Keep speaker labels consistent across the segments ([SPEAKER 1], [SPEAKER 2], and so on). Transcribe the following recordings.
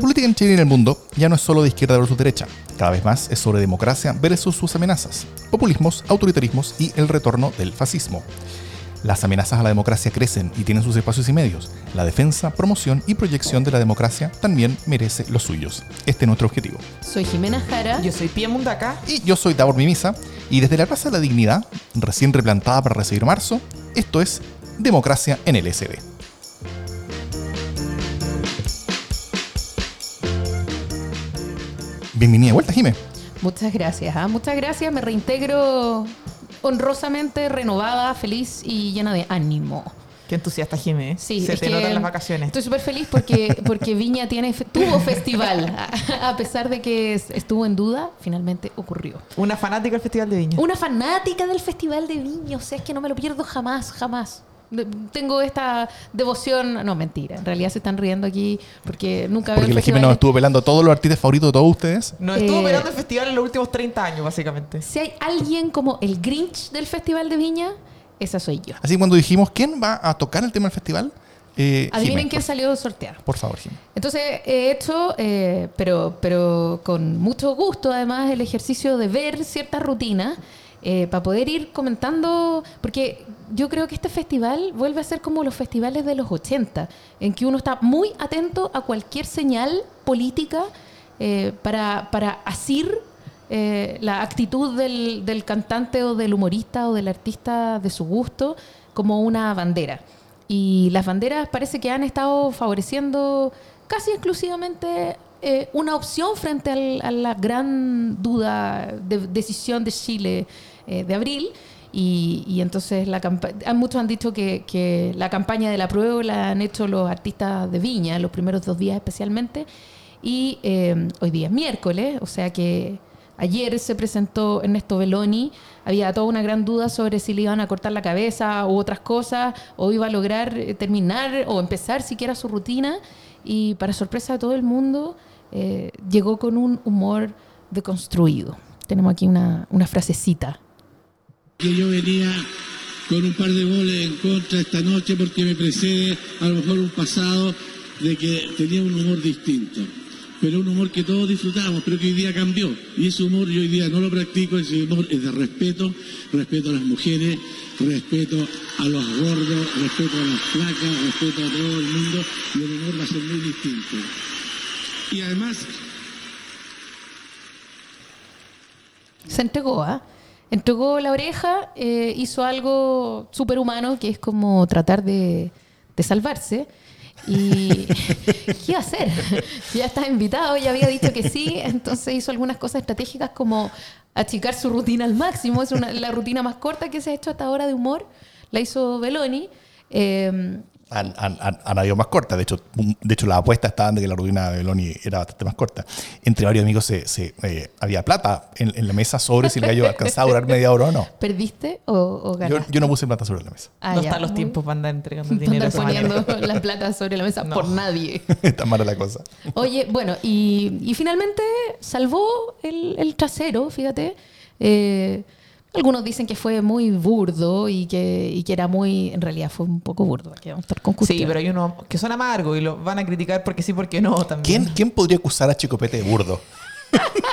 [SPEAKER 1] La política en Chile y en el mundo ya no es solo de izquierda versus derecha, cada vez más es sobre democracia versus sus amenazas, populismos, autoritarismos y el retorno del fascismo. Las amenazas a la democracia crecen y tienen sus espacios y medios. La defensa, promoción y proyección de la democracia también merece los suyos. Este es nuestro objetivo.
[SPEAKER 2] Soy Jimena Jara.
[SPEAKER 3] Yo soy Pia Mundaca.
[SPEAKER 1] Y yo soy Davor Mimisa. Y desde la Plaza de la Dignidad, recién replantada para recibir marzo, esto es Democracia en el SD. Bienvenida de vuelta, Jime.
[SPEAKER 2] Muchas gracias. ¿ah? Muchas gracias. Me reintegro honrosamente renovada, feliz y llena de ánimo.
[SPEAKER 3] Qué entusiasta, Jimé.
[SPEAKER 2] Sí,
[SPEAKER 3] Se
[SPEAKER 2] es
[SPEAKER 3] te
[SPEAKER 2] que
[SPEAKER 3] nota en las vacaciones.
[SPEAKER 2] Estoy súper feliz porque, porque Viña tiene, tuvo festival. A, pesar de que es- estuvo en duda, finalmente ocurrió.
[SPEAKER 3] Una fanática del Festival de Viña.
[SPEAKER 2] Una fanática del Festival de Viña, o sea, es que no me lo pierdo jamás, jamás. Tengo esta devoción, no mentira, en realidad se están riendo aquí porque nunca
[SPEAKER 1] Porque
[SPEAKER 2] el
[SPEAKER 1] la Jime
[SPEAKER 2] festival
[SPEAKER 1] nos estuvo pelando todos los artistas favoritos de todos ustedes.
[SPEAKER 3] Nos estuvo
[SPEAKER 2] Eh,
[SPEAKER 3] operando el festival en los últimos 30 años, básicamente.
[SPEAKER 2] Si hay alguien como el Grinch del Festival de Viña, esa soy yo.
[SPEAKER 1] Así que cuando dijimos quién va a tocar el tema del festival, eh,
[SPEAKER 2] Adivinen quién
[SPEAKER 1] por,
[SPEAKER 2] salió sorteado.
[SPEAKER 1] por favor, Jime.
[SPEAKER 2] Entonces he hecho, eh, pero, pero con mucho gusto además, el ejercicio de ver ciertas rutinas eh, para poder ir comentando, porque yo creo que este festival vuelve a ser como los festivales de los 80, en que uno está muy atento a cualquier señal política eh, para, para asir eh, la actitud del, cantante o del humorista o del artista de su gusto como una bandera. Y las banderas parece que han estado favoreciendo casi exclusivamente una opción frente a la gran duda de decisión de Chile eh, de abril. Y, entonces la campa- ah, muchos han dicho que, que la campaña de la prueba la han hecho los artistas de Viña, los primeros dos días especialmente. Y eh, hoy día es miércoles, o sea que ayer se presentó Ernesto Belloni. Había toda una gran duda sobre si le iban a cortar la cabeza u otras cosas, o iba a lograr eh, terminar o empezar siquiera su rutina. Y para sorpresa de todo el mundo, llegó con un humor deconstruido. Tenemos aquí una, una frasecita.
[SPEAKER 4] Que yo venía con un par de goles en contra esta noche porque me precede a lo mejor un pasado de que tenía un humor distinto. Pero un humor que todos disfrutamos, pero que hoy día cambió. Y ese humor yo hoy día no lo practico, ese humor es de respeto, respeto a las mujeres, respeto a los gordos, respeto a las placas, respeto a todo el mundo, y el humor va a ser muy distinto. Y además,
[SPEAKER 2] Se entregó, ¿ah? Entregó la oreja, eh, hizo algo superhumano, que es como tratar de, salvarse. Y ¿qué hacer? Ya estaba invitado, ya había dicho que sí, entonces hizo algunas cosas estratégicas como achicar su rutina al máximo. Es una- la rutina más corta que se ha hecho hasta ahora de humor. La hizo Beloni. Eh,
[SPEAKER 1] Han, han- han- habido más cortas. De hecho, de hecho, las apuestas estaban de que la rutina de Beloni era bastante más corta. Entre varios amigos se, se, eh, había plata en, en la mesa sobre si el gallo alcanzaba a durar media hora o no.
[SPEAKER 2] ¿Perdiste o, o
[SPEAKER 1] Yo,
[SPEAKER 2] ganaste?
[SPEAKER 1] yo no puse plata sobre la mesa.
[SPEAKER 2] Ah,
[SPEAKER 3] no están los
[SPEAKER 2] muy-
[SPEAKER 3] tiempos para andar entregando dinero. esa manera.
[SPEAKER 2] poniendo la plata sobre la mesa
[SPEAKER 3] No.
[SPEAKER 2] por nadie.
[SPEAKER 1] Está mala la cosa.
[SPEAKER 2] Oye, bueno, y, y finalmente salvó el, el trasero, fíjate. Eh, algunos dicen que fue muy burdo y que, y que era muy. En realidad fue un poco burdo. Que vamos a estar con
[SPEAKER 3] Sí, pero hay unos que son amargos y los van a criticar porque sí, porque no también.
[SPEAKER 1] ¿Quién, ¿Quién podría acusar a Chicopete de burdo?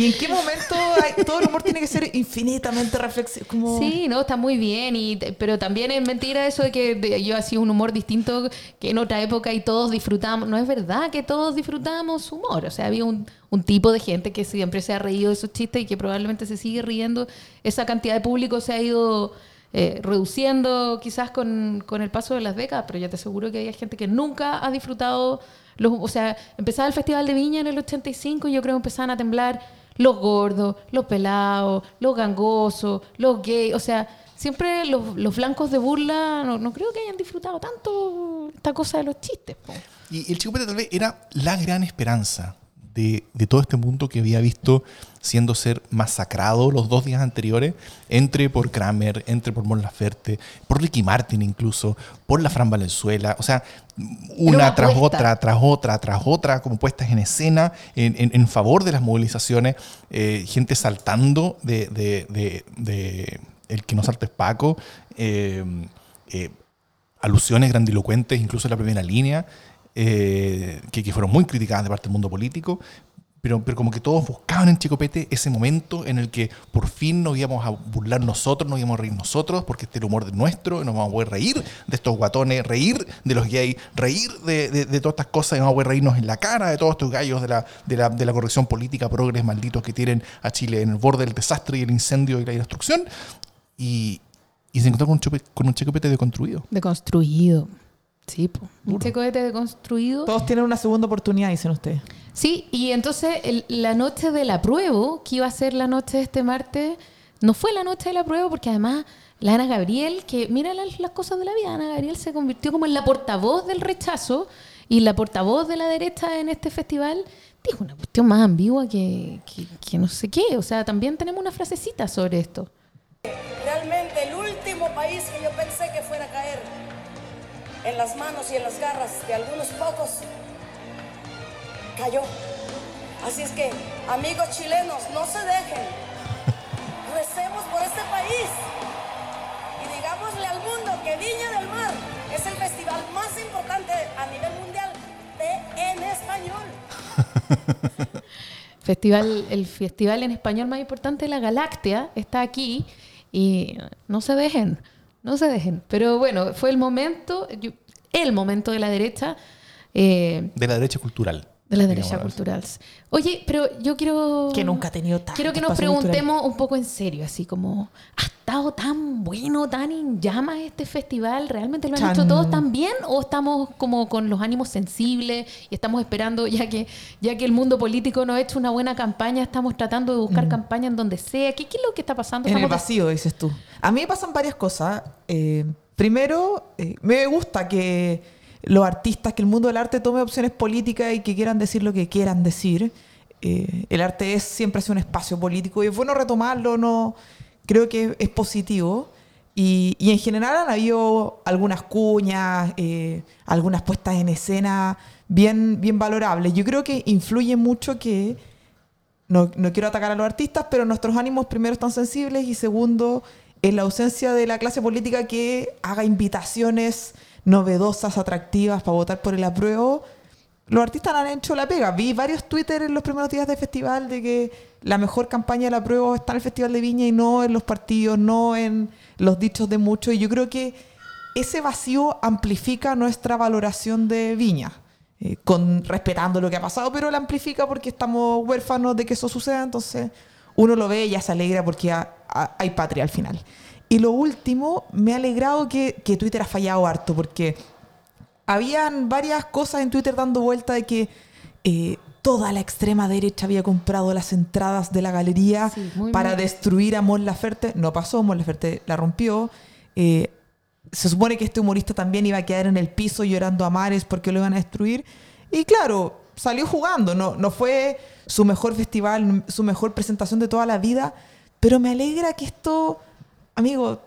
[SPEAKER 3] ¿Y en qué momento hay- todo el humor tiene que ser infinitamente reflexivo? Como...
[SPEAKER 2] Sí, no, está muy bien, y, pero también es mentira eso de que yo hacía un humor distinto que en otra época y todos disfrutamos. No es verdad que todos disfrutamos humor. O sea, había un, un tipo de gente que siempre se ha reído de esos chistes y que probablemente se sigue riendo. Esa cantidad de público se ha ido eh, reduciendo quizás con, con el paso de las décadas, pero ya te aseguro que hay gente que nunca ha disfrutado. Los, o sea, empezaba el Festival de Viña en el 85 y yo creo que empezaban a temblar los gordos, los pelados, los gangosos, los gays, o sea, siempre los, los blancos de burla, no, creo que hayan disfrutado tanto esta cosa de los chistes. po.
[SPEAKER 1] Y el Chicopete tal vez era la gran esperanza de, de todo este mundo que había visto siendo ser masacrado los dos días anteriores, entre por Kramer, entre por Mon Laferte, por Ricky Martin incluso, por la Fran Valenzuela, o sea, una
[SPEAKER 2] una
[SPEAKER 1] tras otra, tras otra, tras otra, como puestas en escena en, en- en favor de las movilizaciones, eh, gente saltando de, de- de- de el que no salta es Paco, eh, eh, alusiones grandilocuentes, incluso en la primera línea. Eh, que, que fueron muy criticadas de parte del mundo político, pero, pero como que todos buscaban en Chicopete ese momento en el que por fin nos íbamos a burlar nosotros, nos íbamos a reír nosotros, porque este era el humor nuestro, y nos vamos a poder reír de estos guatones, reír de los gays, reír de, de- de todas estas cosas, y vamos a poder reírnos en la cara de todos estos gallos de la, de la, de la corrección política, progres malditos que tienen a Chile en el borde del desastre y el incendio y la destrucción. Y, y se encontró con un, con un Chicopete deconstruido.
[SPEAKER 2] Deconstruido. Sí, po. un checoete deconstruido.
[SPEAKER 3] Todos tienen una segunda oportunidad, dicen ustedes.
[SPEAKER 2] Sí, y entonces el- la noche del apruebo, que iba a ser la noche de este martes, no fue la noche del apruebo porque además la Ana Gabriel, que mira las, las cosas de la vida, Ana Gabriel se convirtió como en la portavoz del rechazo y la portavoz de la derecha en este festival dijo una cuestión más ambigua que, que- que no sé qué. O sea, también tenemos una frasecita sobre esto.
[SPEAKER 5] Realmente el último país que yo en las manos y en las garras de algunos pocos cayó. Así es que, amigos chilenos, no se dejen. Recemos por este país y digámosle al mundo que Viña del Mar es el festival más importante a nivel mundial en español.
[SPEAKER 2] Festival, el festival en español más importante de la Galáctea está aquí y no se dejen, no se dejen. Pero bueno, fue el momento, el momento de la derecha, eh,
[SPEAKER 1] De la derecha cultural.
[SPEAKER 2] De la derecha
[SPEAKER 1] digamos.
[SPEAKER 2] cultural. Oye, pero yo quiero...
[SPEAKER 3] Que nunca ha tenido tanto
[SPEAKER 2] Quiero que nos
[SPEAKER 3] cultural.
[SPEAKER 2] preguntemos un poco en serio, así como, ¿ha estado tan bueno, tan en llamas este festival? ¿Realmente lo han
[SPEAKER 3] Chan.
[SPEAKER 2] hecho todos tan bien? ¿O estamos como con los ánimos sensibles y estamos esperando, ya que, ya que el mundo político no ha hecho una buena campaña, estamos tratando de buscar campaña en donde sea? ¿Qué, qué es lo que está pasando?
[SPEAKER 3] Mm. En el vacío, dices tú. A mí me pasan varias cosas. Eh, primero, eh, me gusta que los artistas, que el mundo del arte tome opciones políticas y que quieran decir lo que quieran decir. Eh, el arte es siempre sido un espacio político y es bueno retomarlo, no creo que es positivo. Y, y en general han habido algunas cuñas, eh, algunas puestas en escena bien, bien valorables. Yo creo que influye mucho que no, no quiero atacar a los artistas, pero nuestros ánimos primero están sensibles y segundo, en la ausencia de la clase política que haga invitaciones novedosas, atractivas para votar por el apruebo, los artistas han hecho la pega. Vi varios Twitter en los primeros días del festival de que la mejor campaña del apruebo está en el Festival de Viña y no en los partidos, no en los dichos de muchos. Y yo creo que ese vacío amplifica nuestra valoración de Viña. eh, con, respetando lo que ha pasado, pero la amplifica porque estamos huérfanos de que eso suceda, entonces uno lo ve y ya se alegra porque ha- ha- hay patria al final. Y lo último, me ha alegrado que, que Twitter ha fallado harto, porque habían varias cosas en Twitter dando vuelta de que eh, toda la extrema derecha había comprado las entradas de la galería
[SPEAKER 2] Sí,
[SPEAKER 3] para
[SPEAKER 2] mal.
[SPEAKER 3] destruir a Mon Laferte. No pasó, Mon Laferte la rompió. Eh, se supone que este humorista también iba a quedar en el piso llorando a mares porque lo iban a destruir. Y claro, salió jugando. No, no fue su mejor festival, su mejor presentación de toda la vida. Pero me alegra que esto, amigo,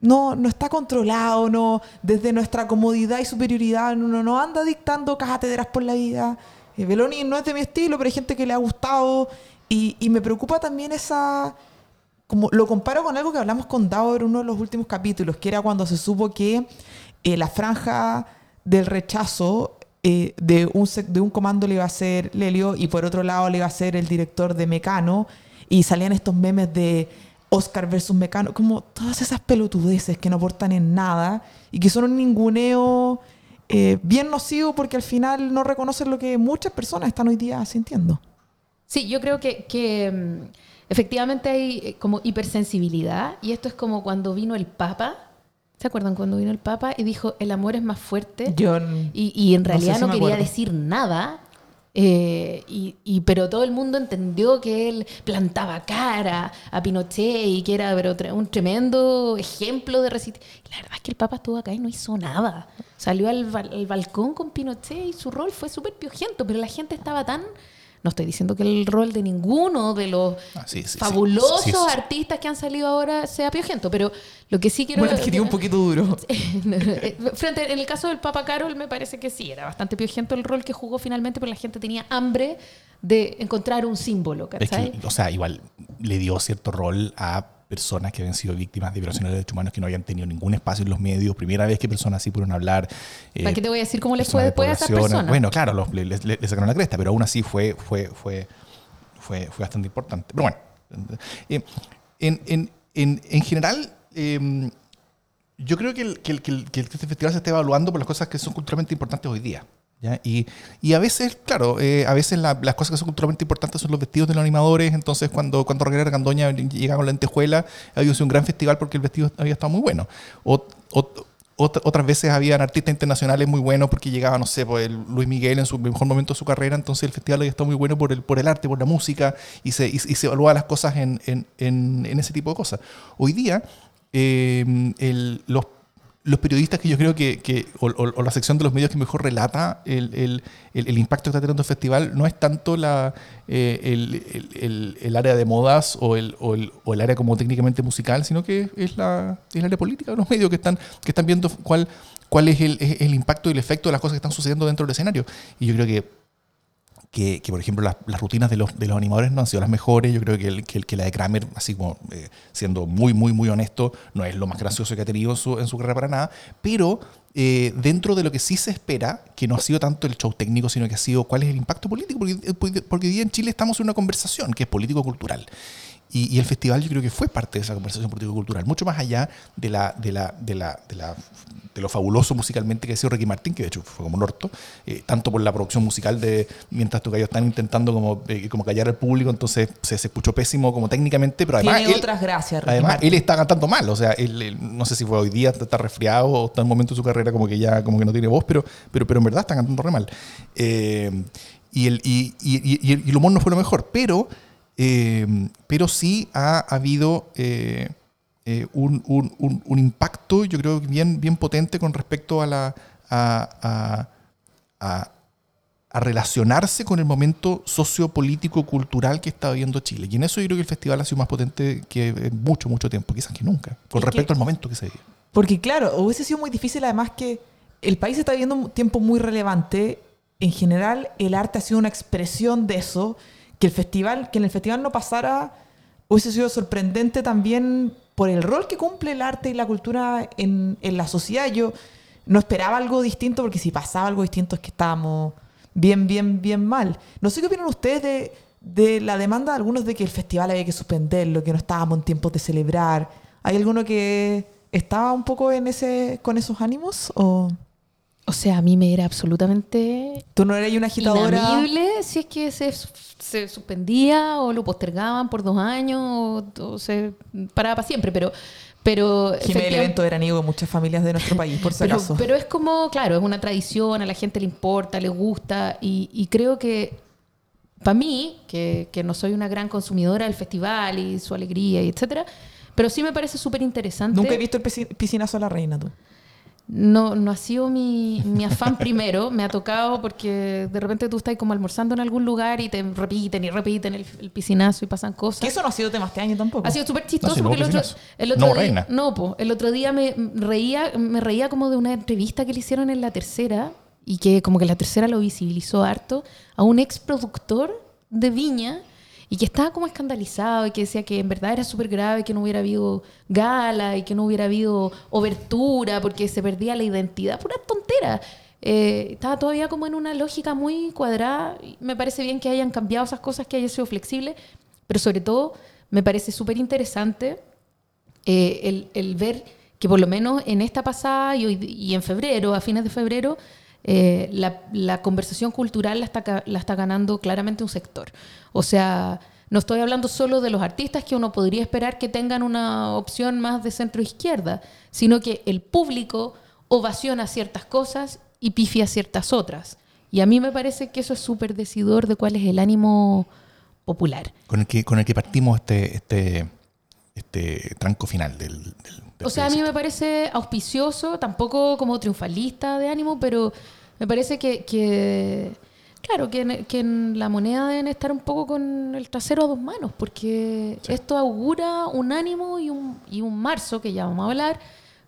[SPEAKER 3] no, no está controlado, no, desde nuestra comodidad y superioridad, uno no anda dictando cátedras por la vida. Eh, Beloni no es de mi estilo, pero hay gente que le ha gustado. Y, y me preocupa también esa. Como lo comparo con algo que hablamos con Dauer en uno de los últimos capítulos, que era cuando se supo que eh, la franja del rechazo eh, de, un, de un comando le iba a ser Lelio y por otro lado le iba a ser el director de Mecano y salían estos memes de Oscar versus Mecano, como todas esas pelotudeces que no aportan en nada y que son un ninguneo eh, bien nocivo porque al final no reconocen lo que muchas personas están hoy día sintiendo.
[SPEAKER 2] Sí, yo creo que, que, mm, efectivamente hay eh, como hipersensibilidad y esto es como cuando vino el Papa. ¿Se acuerdan cuando vino el Papa y dijo el amor es más fuerte?
[SPEAKER 3] Yo
[SPEAKER 2] Y, y en
[SPEAKER 3] no sé
[SPEAKER 2] realidad
[SPEAKER 3] si
[SPEAKER 2] no, quería
[SPEAKER 3] acuerdo.
[SPEAKER 2] decir nada. Eh, y, pero todo el mundo entendió que él plantaba cara a Pinochet y que era pero, un tremendo ejemplo de resistencia. La verdad es que el Papa estuvo acá y no hizo nada. Salió al, al balcón con Pinochet y su rol fue súper piojento, pero la gente estaba tan... No estoy diciendo que el rol de ninguno de los
[SPEAKER 1] Ah, sí, sí, sí.
[SPEAKER 2] fabulosos
[SPEAKER 1] Sí,
[SPEAKER 2] artistas que han salido ahora sea piojento, pero lo que sí quiero...
[SPEAKER 3] Bueno, adquirió un poquito duro.
[SPEAKER 2] Frente, en el caso del Papa Carol, me parece que sí, era bastante piojento el rol que jugó finalmente, pero la gente tenía hambre de encontrar un símbolo,
[SPEAKER 1] que, o sea, igual le dio cierto rol a personas que habían sido víctimas de violaciones de derechos humanos que no habían tenido ningún espacio en los medios, primera vez que personas así pudieron hablar.
[SPEAKER 2] ¿Para
[SPEAKER 1] eh,
[SPEAKER 2] qué te voy a decir cómo les fue
[SPEAKER 1] de
[SPEAKER 2] después a esas
[SPEAKER 1] poblaciones.
[SPEAKER 2] personas?
[SPEAKER 1] Bueno, claro, los- le, le- le sacaron la cresta, pero aún así fue, fue, fue, fue, fue bastante importante. Pero bueno, eh, en, en, en, en general, eh, yo creo que, el- que, el- que el- que este festival se está evaluando por las cosas que son culturalmente importantes hoy día. ¿Ya? Y, y a veces, claro, eh, a veces la- las cosas que son culturalmente importantes son los vestidos de los animadores. Entonces, cuando, cuando Raquel Argandoña llega con lentejuela, había sido un gran festival porque el vestido había estado muy bueno. O- ot- otras veces habían artistas internacionales muy buenos porque llegaba, no sé, pues, el Luis Miguel en su mejor momento de su carrera. Entonces, el festival había estado muy bueno por el, por el arte, por la música y se, y, y se evalúa las cosas en, en, en, en ese tipo de cosas. Hoy día, eh, el- los, los periodistas que yo creo que, o, la sección de los medios que mejor relata el, impacto que está teniendo el festival no es tanto la, eh, el, área de modas o el, o, el, área como técnicamente musical, sino que es la, el área política de los medios que están, que están viendo cuál, cuál es el impacto y el efecto de las cosas que están sucediendo dentro del escenario. Y yo creo que que, que, por ejemplo, las, las rutinas de los, de los animadores no han sido las mejores. Yo creo que, el- que, que la de Kramer, así como eh, siendo muy, muy, muy honesto, no es lo más gracioso que ha tenido en su, en su carrera para nada. Pero eh, dentro de lo que sí se espera, que no ha sido tanto el show técnico, sino que ha sido cuál es el impacto político, porque, porque- porque hoy día en Chile estamos en una conversación que es político-cultural. Y, y el festival yo creo que fue parte de esa conversación político-cultural, mucho más allá de, la, de, la, de, la, de, la, de lo fabuloso musicalmente que ha sido Ricky Martin, que de hecho fue como un orto, eh, tanto por la producción musical de mientras tú están intentando como, eh, como callar al público, entonces se, se escuchó pésimo como técnicamente, pero además...
[SPEAKER 3] Tiene
[SPEAKER 1] él-
[SPEAKER 3] otras gracias, Ricky
[SPEAKER 1] Además,
[SPEAKER 3] Martin.
[SPEAKER 1] él está cantando mal, o sea, él, él- no sé si fue hoy día, está resfriado o está en un momento de su carrera como que ya como que no tiene voz, pero, pero, pero en verdad está cantando re mal. Eh, y, el, y, y- y- y el humor no fue lo mejor, pero, eh, pero sí ha habido eh, eh, un, un- un- un impacto, yo creo bien, bien potente con respecto a la... a- a- a- a relacionarse con el momento sociopolítico cultural que está viviendo Chile. Y en eso yo creo que el festival ha sido más potente que en mucho, mucho tiempo, quizás que nunca, con
[SPEAKER 3] Es
[SPEAKER 1] respecto
[SPEAKER 3] que-
[SPEAKER 1] al momento que se vive.
[SPEAKER 3] Porque claro, hubiese sido muy difícil además que el país está viviendo un tiempo muy relevante. En general, el arte ha sido una expresión de eso. Que el festival, que en el festival no pasara, hubiese sido sorprendente también por el rol que cumple el arte y la cultura en, en la sociedad. Yo no esperaba algo distinto porque si pasaba algo distinto es que estábamos bien, bien, bien mal. No sé qué opinan ustedes de, de la demanda de algunos de que el festival había que suspenderlo, que no estábamos en tiempos de celebrar. ¿Hay alguno que estaba un poco en ese, con esos ánimos? ¿O
[SPEAKER 2] O sea, a mí me era absolutamente
[SPEAKER 3] tú no eres una agitadora?
[SPEAKER 2] inamible si es que se, se suspendía o lo postergaban por dos años o, o se paraba para siempre, pero... pero
[SPEAKER 3] Jimé, el
[SPEAKER 2] efectivamente-
[SPEAKER 3] evento veraniego de muchas familias de nuestro país, por si
[SPEAKER 2] pero,
[SPEAKER 3] acaso.
[SPEAKER 2] pero es como, claro, es una tradición, a la gente le importa, le gusta y, y creo que para mí, que, que no soy una gran consumidora del festival y su alegría y etcétera, pero sí me parece súper interesante.
[SPEAKER 3] Nunca he visto el pisci- piscinazo a la reina, tú.
[SPEAKER 2] No, no ha sido mi, mi afán primero, me ha tocado porque de repente tú estás como almorzando en algún lugar y te repiten y repiten el, el piscinazo y pasan cosas.
[SPEAKER 3] Que eso no ha sido tema este año tampoco.
[SPEAKER 2] Ha sido súper chistoso
[SPEAKER 1] No,
[SPEAKER 2] porque el otro,
[SPEAKER 1] piscinazo.
[SPEAKER 2] el otro
[SPEAKER 1] No,
[SPEAKER 2] día,
[SPEAKER 1] reina.
[SPEAKER 2] no, po, el otro día me reía, me reía como de una entrevista que le hicieron en la tercera y que como que la tercera lo visibilizó harto a un ex productor de Viña y que estaba como escandalizado y que decía que en verdad era súper grave que no hubiera habido gala y que no hubiera habido obertura porque se perdía la identidad, pura tontera. Eh, estaba todavía como en una lógica muy cuadrada. Me parece bien que hayan cambiado esas cosas, que haya sido flexible, pero sobre todo me parece súper interesante eh, el, el ver que por lo menos en esta pasada y, y en febrero, a fines de febrero, eh, la, conversación cultural la está, ganando claramente un sector. O sea, no estoy hablando solo de los artistas que uno podría esperar que tengan una opción más de centro izquierda, sino que el público ovaciona ciertas cosas y pifia ciertas otras. Y a mí me parece que eso es súper decidor de cuál es el ánimo popular.
[SPEAKER 1] Con el que, con el que partimos este, este, este tranco final del
[SPEAKER 2] O sea, a mí me parece auspicioso, tampoco como triunfalista de ánimo, pero me parece que, que, claro, que en, que en la moneda deben estar un poco con el trasero a dos manos, porque esto augura un ánimo y un, y un marzo, que ya vamos a hablar,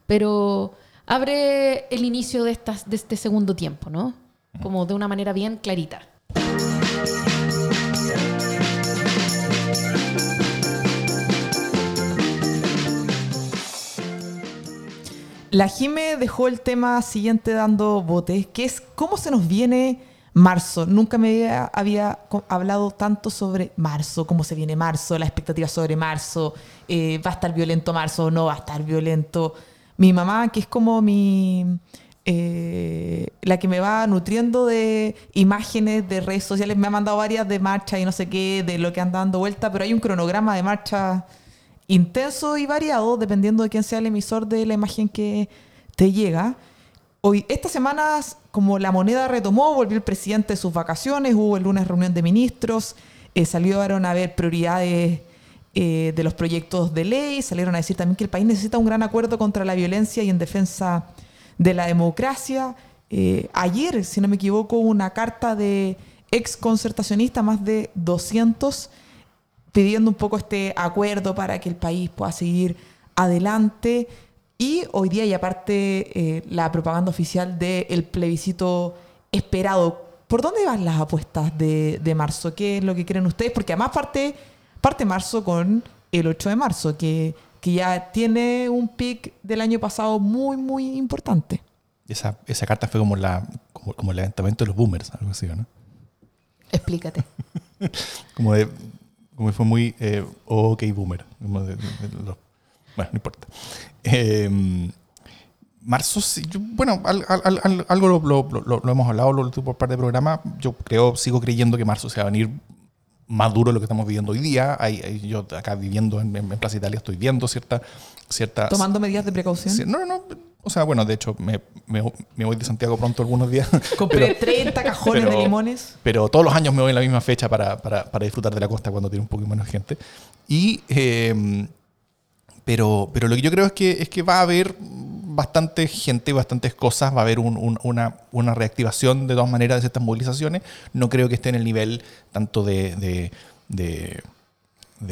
[SPEAKER 2] pero abre el inicio de, estas, de este segundo tiempo, ¿no? Como de una manera bien clarita.
[SPEAKER 3] La Jime dejó el tema siguiente dando botes, que es cómo se nos viene marzo. Nunca me había, hablado tanto sobre marzo, cómo se viene marzo, la expectativa sobre marzo, eh, va a estar violento marzo o no va a estar violento. Mi mamá, que es como mi... eh, la que me va nutriendo de imágenes de redes sociales, me ha mandado varias de marcha y no sé qué, de lo que anda dando vuelta, pero hay un cronograma de marcha intenso y variado, dependiendo de quién sea el emisor de la imagen que te llega. Hoy, estas semanas, como la moneda retomó, volvió el presidente de sus vacaciones, hubo el lunes reunión de ministros, eh, salieron a ver prioridades eh, de los proyectos de ley, salieron a decir también que el país necesita un gran acuerdo contra la violencia y en defensa de la democracia. Eh, ayer, si no me equivoco, una carta de ex concertacionistas, más de 200, pidiendo un poco este acuerdo para que el país pueda seguir adelante. Y hoy día, y aparte, eh, la propaganda oficial del plebiscito esperado. ¿Por dónde van las apuestas de, de marzo? ¿Qué es lo que creen ustedes? Porque además parte, parte marzo con el 8 de marzo, que, que ya tiene un pic del año pasado muy, muy importante.
[SPEAKER 1] Esa, esa carta fue como, la, como, como el levantamiento de los boomers, algo así, ¿no?
[SPEAKER 2] Explícate.
[SPEAKER 1] Como de. Que fue muy. eh, ok, boomer. Bueno, no importa. Eh, marzo, yo- bueno, al- al- al- al- algo lo, lo- lo- lo hemos hablado lo, por parte del programa. Yo creo, sigo creyendo que marzo se va a venir más duro de lo que estamos viviendo hoy día. Hay- hay- yo acá viviendo en, en Plaza Italia estoy viendo cierta. cierta
[SPEAKER 3] Tomando medidas de precaución.
[SPEAKER 1] No, no, no. O sea, bueno, de hecho, me, me- me voy de Santiago pronto algunos días.
[SPEAKER 3] Compré
[SPEAKER 1] pero-
[SPEAKER 3] 30 cajones
[SPEAKER 1] pero-
[SPEAKER 3] de limones.
[SPEAKER 1] pero todos los años me voy en la misma fecha para, para- para disfrutar de la costa cuando tiene un poco menos gente. Y, eh, pero, pero lo que yo creo es que, es que va a haber bastante gente, bastantes cosas, va a haber un- un- una, reactivación de todas maneras de estas movilizaciones. No creo que esté en el nivel tanto de,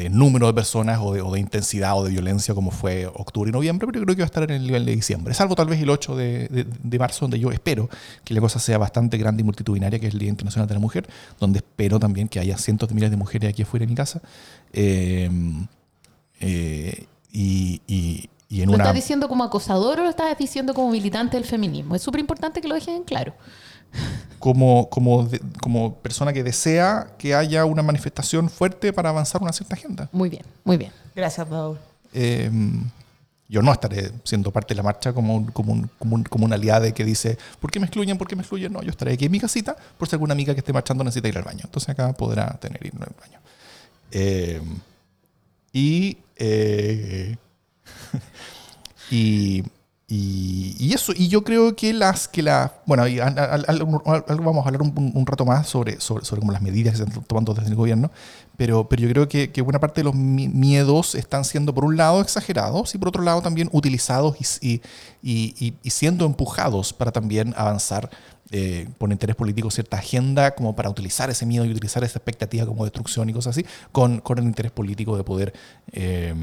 [SPEAKER 1] número de personas o de, intensidad o de violencia como fue octubre y noviembre, pero creo que va a estar en el nivel de diciembre. Salvo tal vez el 8 de, marzo, donde yo espero que la cosa sea bastante grande y multitudinaria, que es el Día Internacional de la Mujer, donde espero también que haya cientos de miles de mujeres aquí afuera de mi casa. Eh, eh, y, y- y en
[SPEAKER 2] ¿Lo
[SPEAKER 1] una...
[SPEAKER 2] estás diciendo como acosador o lo estás diciendo como militante del feminismo? Es súper importante que lo dejen en claro.
[SPEAKER 1] como, como, de- como persona que desea que haya una manifestación fuerte para avanzar una cierta agenda.
[SPEAKER 2] Muy bien, muy bien.
[SPEAKER 3] Gracias, Paul.
[SPEAKER 1] Eh, yo no estaré siendo parte de la marcha como, un- como, un- como, un- como una aliada que dice, ¿por qué me excluyen? ¿Por qué me excluyen? No, yo estaré aquí en mi casita por si alguna amiga que esté marchando necesita ir al baño. Entonces acá podrá tener ir al baño. Eh, y, eh, y, y, y eso, y yo creo que las, que la, bueno, y al- al- algo vamos a hablar un, un- rato más sobre, sobre, sobre como las medidas que se están tomando desde el gobierno, pero, pero yo creo que, que buena parte de los mi- miedos están siendo, por un lado, exagerados y por otro lado también utilizados y, y, y- y siendo empujados para también avanzar eh, por interés político cierta agenda como para utilizar ese miedo y utilizar esa expectativa como destrucción y cosas así, con, con el interés político de poder, eh,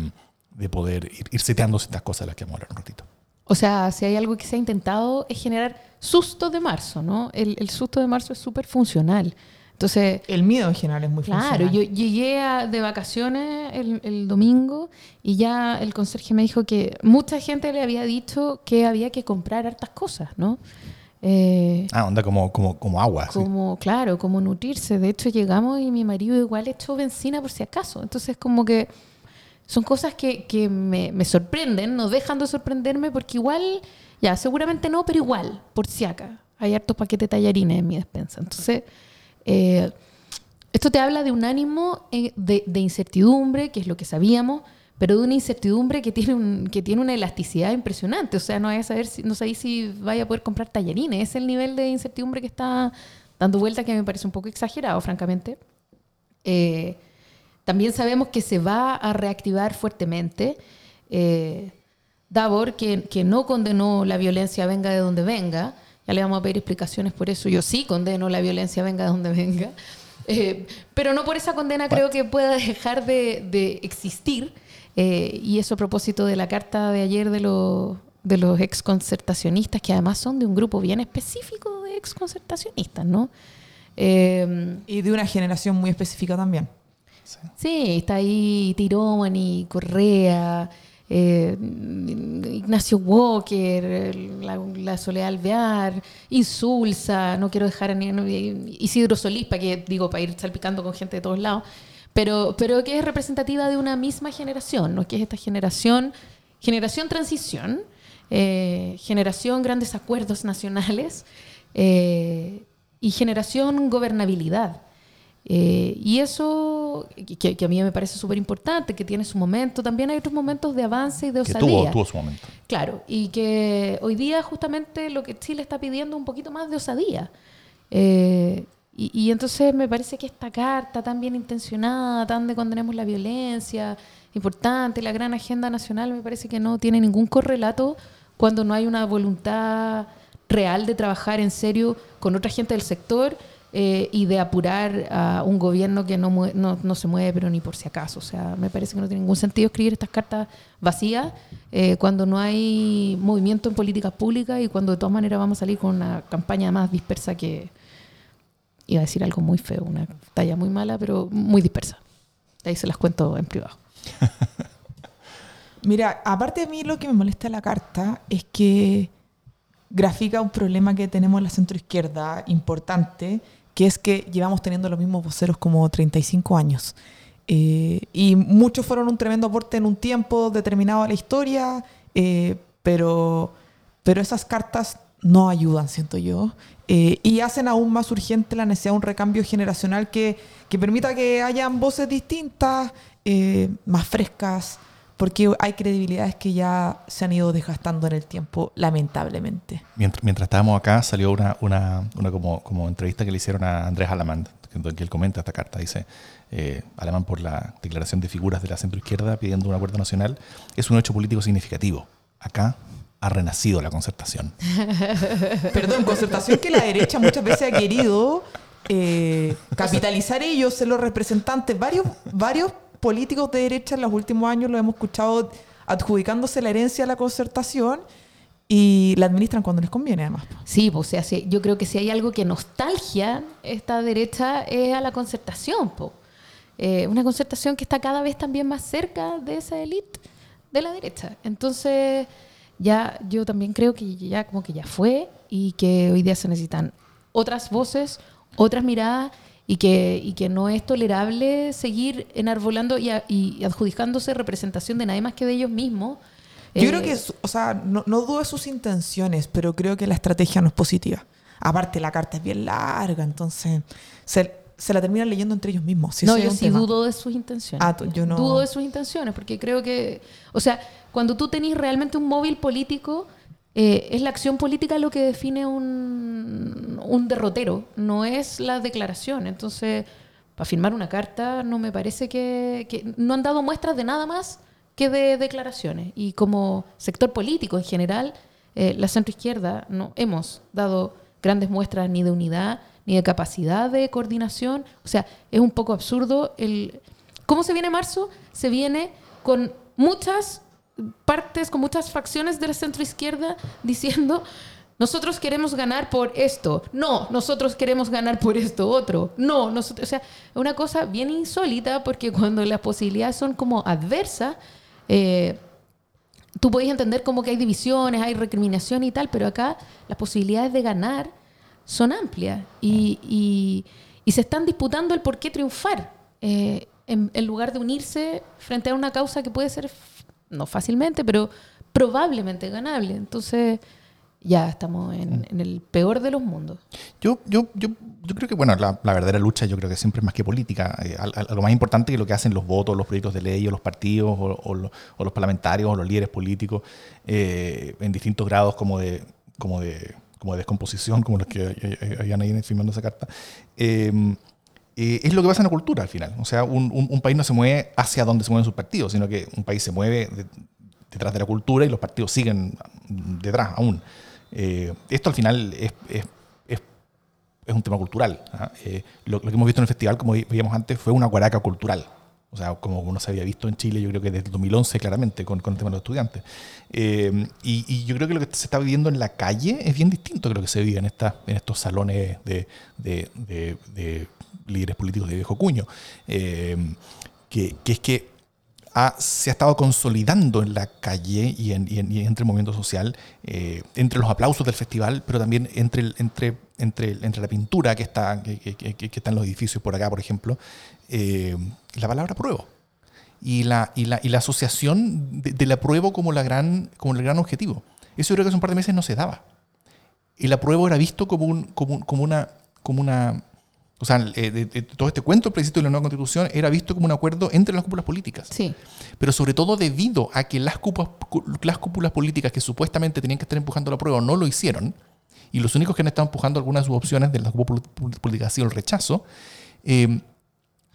[SPEAKER 1] de poder ir, ir seteando ciertas cosas de las que vamos a hablar un ratito.
[SPEAKER 2] O sea, si hay algo que se ha intentado es generar susto de marzo, ¿no? El, el susto de marzo es súper funcional. Entonces,
[SPEAKER 3] El miedo en general es muy
[SPEAKER 2] Claro,
[SPEAKER 3] funcional.
[SPEAKER 2] yo llegué a- de vacaciones el, el domingo y ya el conserje me dijo que mucha gente le había dicho que había que comprar hartas cosas, ¿no? Eh,
[SPEAKER 1] Ah, onda como, como, como agua. sí.
[SPEAKER 2] como, claro, como nutrirse. De hecho, llegamos y mi marido igual echó benzina por si acaso. Entonces, como que son cosas que, que me, me sorprenden, no dejan de sorprenderme porque igual, ya, seguramente no, pero igual, por si acaso. Hay hartos paquetes de tallarines en mi despensa. Entonces, eh, esto te habla de un ánimo eh, de, de incertidumbre, que es lo que sabíamos, pero de una incertidumbre que tiene, un- que tiene una elasticidad impresionante. O sea, no, vaya a saber si, no sabéis si vaya a poder comprar tallarines. Es el nivel de incertidumbre que está dando vuelta que me parece un poco exagerado, francamente. Eh, también sabemos que se va a reactivar fuertemente. Eh, Davor, que, que no condenó la violencia venga de donde venga, ya le vamos a pedir explicaciones por eso. Yo sí condeno la violencia venga de donde venga, Eh, pero no por esa condena creo que pueda dejar de, de existir. Eh, y eso a propósito de la carta de ayer de los, de los exconcertacionistas, que además son de un grupo bien específico de exconcertacionistas, ¿no? Eh,
[SPEAKER 3] Y de una generación muy específica también.
[SPEAKER 2] Sí, está ahí Tirón y Correa, eh, Ignacio Walker, la, la, Soledad Alvear, Insulsa, no quiero dejar a ni, Isidro Solís, para que digo, para ir salpicando con gente de todos lados, pero, pero que es representativa de una misma generación, ¿no? que es esta generación, generación transición, eh, generación grandes acuerdos nacionales eh, y generación gobernabilidad. Eh, y eso, que, a mí me parece súper importante, que tiene su momento. También hay otros momentos de avance y de osadía.
[SPEAKER 1] Que tuvo, tuvo su momento.
[SPEAKER 2] Claro, y que hoy día justamente lo que Chile está pidiendo es un poquito más de osadía. Eh, y, y, entonces me parece que esta carta tan bien intencionada, tan de condenemos la violencia, importante, la gran agenda nacional, me parece que no tiene ningún correlato cuando no hay una voluntad real de trabajar en serio con otra gente del sector eh, y de apurar a un gobierno que no, no, no, se mueve, pero ni por si acaso. O sea, me parece que no tiene ningún sentido escribir estas cartas vacías eh, cuando no hay movimiento en políticas públicas y cuando de todas maneras vamos a salir con una campaña más dispersa que. Iba a decir algo muy feo, una talla muy mala, pero muy dispersa. ahí se las cuento en privado.
[SPEAKER 3] Mira, aparte de mí, lo que me molesta la carta es que grafica un problema que tenemos en la centroizquierda importante que es que llevamos teniendo los mismos voceros como 35 años. Eh, y muchos fueron un tremendo aporte en un tiempo determinado a la historia, eh, pero, pero esas cartas no ayudan, siento yo, eh, y hacen aún más urgente la necesidad de un recambio generacional que, que permita que hayan voces distintas, más frescas, porque hay credibilidades que ya se han ido desgastando en el tiempo, lamentablemente.
[SPEAKER 1] Mientras, mientras estábamos acá, salió una, una, una como, como, entrevista que le hicieron a Andrés Alamán, que él comenta esta carta. Dice, eh, Alamán por la declaración de figuras de la centroizquierda pidiendo un acuerdo nacional, es un hecho político significativo. Acá ha renacido la concertación.
[SPEAKER 3] Perdón, concertación que la derecha muchas veces ha querido eh, capitalizar ellos, ser los representantes, varios, varios políticos de derecha en los últimos años lo hemos escuchado adjudicándose la herencia a la concertación y la administran cuando les conviene, además.
[SPEAKER 2] Sí, o sea, yo creo que si hay algo que nostalgia esta derecha es a la concertación, eh, una concertación que está cada vez también más cerca de esa élite de la derecha. Entonces, ya yo también creo que ya como que ya fue y que hoy día se necesitan otras voces, otras miradas y que, y que no es tolerable seguir enarbolando y, y, adjudicándose representación de nadie más que de ellos mismos.
[SPEAKER 3] Yo creo que, eh, o sea, no, no dudo de sus intenciones, pero creo que la estrategia no es positiva. Aparte, la carta es bien larga, entonces se, se la terminan leyendo entre ellos mismos.
[SPEAKER 2] no, yo sí dudo de sus intenciones.
[SPEAKER 3] Ah, yo no.
[SPEAKER 2] Dudo de sus intenciones, porque creo que, o sea, cuando tú tenés realmente un móvil político, eh, es la acción política lo que define un, derrotero, no es la declaración. Entonces, para firmar una carta no me parece que, no han dado muestras de nada más que de declaraciones. Y como sector político en general, eh, la centroizquierda no hemos dado grandes muestras ni de unidad ni de capacidad de coordinación. O sea, es un poco absurdo el... ¿Cómo se viene marzo? Se viene con muchas partes, con muchas facciones de la centro izquierda diciendo, nosotros queremos ganar por esto, no, nosotros queremos ganar por esto otro, no, nosotros, o sea, una cosa bien insólita porque cuando las posibilidades son como adversas, eh, tú podés entender como que hay divisiones, hay recriminación y tal, pero acá las posibilidades de ganar son amplias y, se están disputando el por qué triunfar. Eh, en, en, lugar de unirse frente a una causa que puede ser no fácilmente, pero probablemente ganable. Entonces, ya estamos en, mm. el peor de los mundos.
[SPEAKER 1] Yo, yo, yo, yo creo que, bueno, la, verdadera lucha yo creo que siempre es más que política. Eh, algo más importante que lo que hacen los votos, los proyectos de ley, o los partidos, o, los, parlamentarios, o los líderes políticos, eh, en distintos grados como de, como de, como de descomposición, como los que habían ahí firmando esa carta. Eh, eh, es lo que pasa en la cultura al final. O sea, un, país no se mueve hacia donde se mueven sus partidos, sino que un país se mueve detrás de la cultura y los partidos siguen detrás aún. Eh, esto al final es, un tema cultural. ¿ah? Eh, lo, que hemos visto en el festival, como veíamos antes, fue una guaraca cultural. O sea, como no se había visto en Chile, yo creo que desde el 2011 claramente, con, el tema de los estudiantes. y, yo creo que lo que se está viviendo en la calle es bien distinto que lo que se vive en, esta, en estos salones de líderes políticos de viejo cuño, eh, que, es que se ha estado consolidando en la calle y, en, entre el movimiento social, eh, entre los aplausos del festival, pero también entre, entre, entre, entre la pintura que está, que, está en los edificios por acá, por ejemplo, eh, la palabra pruebo. Y la, y la, y la asociación de, la prueba como, la gran, como el gran objetivo. Eso yo creo que hace un par de meses no se daba. El apruebo era visto como, un, como, como, una, como una o sea, eh, todo este cuento precisamente de la nueva constitución era visto como un acuerdo entre las cúpulas políticas.
[SPEAKER 2] Sí.
[SPEAKER 1] Pero sobre todo debido a que las cúpulas, las cúpulas políticas que supuestamente tenían que estar empujando la prueba no lo hicieron, y los únicos que han estado empujando algunas de sus opciones de las cúpulas políticas ha sido el rechazo, eh,